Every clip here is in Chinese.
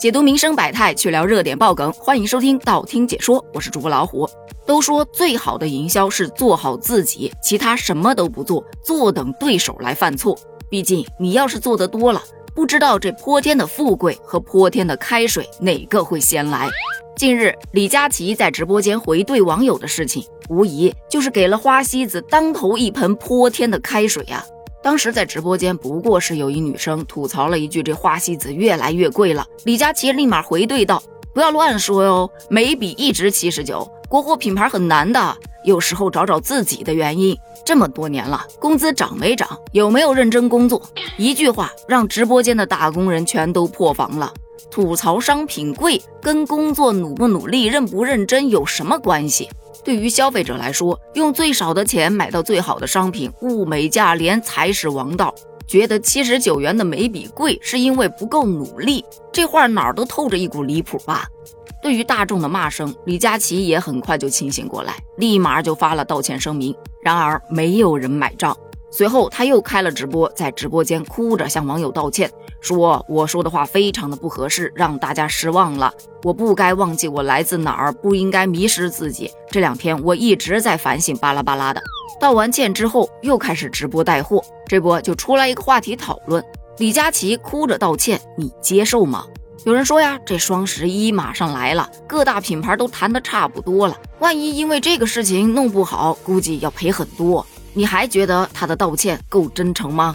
解读民生百态，去聊热点爆梗，欢迎收听道听解说，我是主播老虎。都说最好的营销是做好自己，其他什么都不做，坐等对手来犯错。毕竟你要是做的多了，不知道这泼天的富贵和泼天的开水哪个会先来。近日，李佳琦在直播间回怼网友的事情，无疑就是给了花西子当头一盆泼天的开水啊！当时在直播间，不过是有一女生吐槽了一句：“这花西子越来越贵了。”李佳琦立马回怼道：“不要乱说哟，眉笔一直七十九，国货品牌很难的，有时候找找自己的原因。这么多年了，工资涨没涨？有没有认真工作？”一句话让直播间的打工人全都破防了。吐槽商品贵跟工作努不努力、认不认真有什么关系？对于消费者来说，用最少的钱买到最好的商品，物美价廉才是王道。觉得七十九元的眉笔贵是因为不够努力，这话哪儿都透着一股离谱吧？对于大众的骂声，李佳琦也很快就清醒过来，立马就发了道歉声明。然而没有人买账。随后他又开了直播，在直播间哭着向网友道歉，说：“我说的话非常的不合适，让大家失望了。我不该忘记我来自哪儿，不应该迷失自己。这两天我一直在反省，巴拉巴拉的。”道完歉之后，又开始直播带货，这波就出来一个话题讨论：李佳琦哭着道歉，你接受吗？有人说呀，这双十一马上来了，各大品牌都谈的差不多了，万一因为这个事情弄不好，估计要赔很多。你还觉得他的道歉够真诚吗？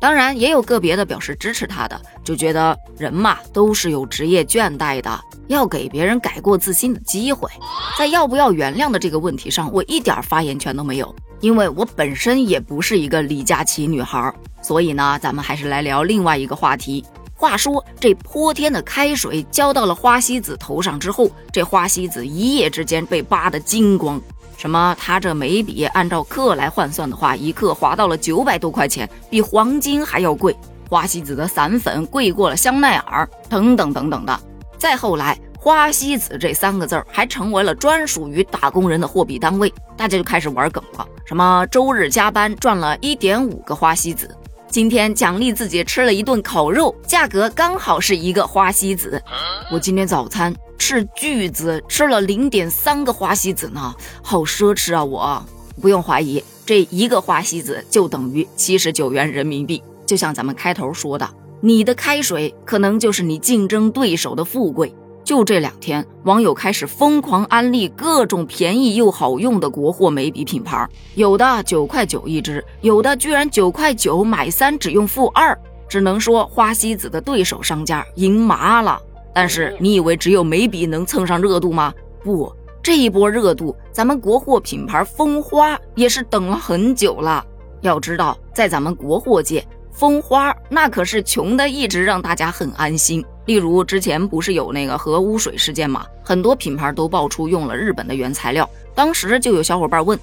当然，也有个别的表示支持他的，就觉得人嘛都是有职业倦怠的，要给别人改过自新的机会。在要不要原谅的这个问题上，我一点发言权都没有，因为我本身也不是一个李佳琦女孩。所以呢，咱们还是来聊另外一个话题。话说，这泼天的开水浇到了花西子头上之后，这花西子一夜之间被扒得精光。什么？他这眉笔按照克来换算的话，一克划到了九百多块钱，比黄金还要贵。花西子的散粉贵过了香奈儿，等等等等的。再后来，花西子这三个字儿还成为了专属于打工人的货币单位，大家就开始玩梗了。什么周日加班赚了一点五个花西子，今天奖励自己吃了一顿烤肉，价格刚好是一个花西子。我今天早餐。斥巨资吃了零点三个花西子呢，好奢侈啊！我不用怀疑，这一个花西子就等于七十九元人民币。就像咱们开头说的，你的开水可能就是你竞争对手的富贵。就这两天，网友开始疯狂安利各种便宜又好用的国货眉笔品牌，有的九块九一支，有的居然九块九买三只用负二。只能说花西子的对手商家赢麻了。但是你以为只有眉笔能蹭上热度吗？不，这一波热度，咱们国货品牌蜂花也是等了很久了。要知道，在咱们国货界，蜂花那可是穷的一直让大家很安心。例如之前不是有那个核污水事件吗？很多品牌都爆出用了日本的原材料，当时就有小伙伴问，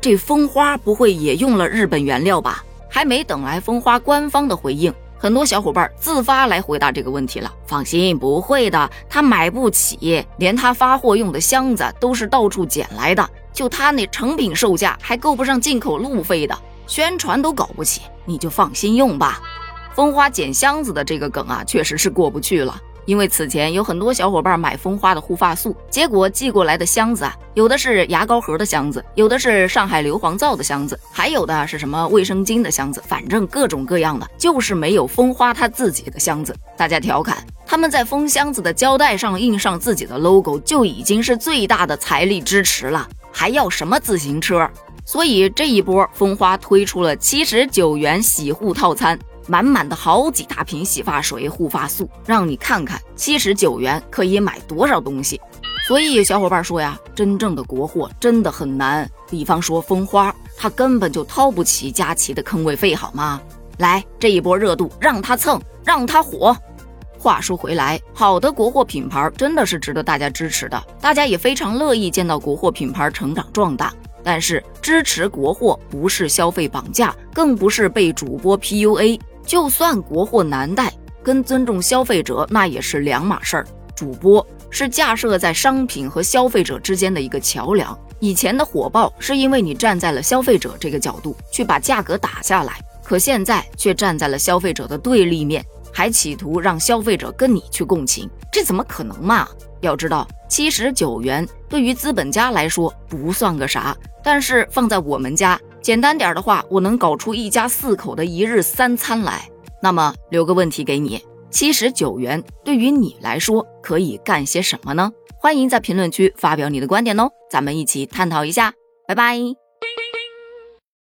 这蜂花不会也用了日本原料吧？还没等来蜂花官方的回应。很多小伙伴自发来回答这个问题了。放心，不会的，他买不起，连他发货用的箱子都是到处捡来的，就他那成品售价还够不上进口路费的，宣传都搞不起，你就放心用吧。蜂花捡箱子的这个梗啊，确实是过不去了。因为此前有很多小伙伴买蜂花的护发素，结果寄过来的箱子啊，有的是牙膏盒的箱子，有的是上海硫磺皂的箱子，还有的是什么卫生巾的箱子，反正各种各样的，就是没有蜂花他自己的箱子。大家调侃，他们在封箱子的胶带上印上自己的 logo，就已经是最大的财力支持了，还要什么自行车？所以这一波蜂花推出了七十九元洗护套餐。满满的好几大瓶洗发水、护发素，让你看看七十九元可以买多少东西。所以有小伙伴说呀，真正的国货真的很难。比方说蜂花，它根本就掏不起佳琦的坑位费，好吗？来，这一波热度让它蹭，让它火。话说回来，好的国货品牌真的是值得大家支持的，大家也非常乐意见到国货品牌成长壮大。但是支持国货不是消费绑架，更不是被主播 PUA。就算国货难带，跟尊重消费者那也是两码事儿。主播是架设在商品和消费者之间的一个桥梁。以前的火爆是因为你站在了消费者这个角度去把价格打下来，可现在却站在了消费者的对立面，还企图让消费者跟你去共情，这怎么可能嘛？要知道，七十九元对于资本家来说不算个啥，但是放在我们家，简单点的话，我能搞出一家四口的一日三餐来。那么留个问题给你：七十九元对于你来说可以干些什么呢？欢迎在评论区发表你的观点哦，咱们一起探讨一下。拜拜。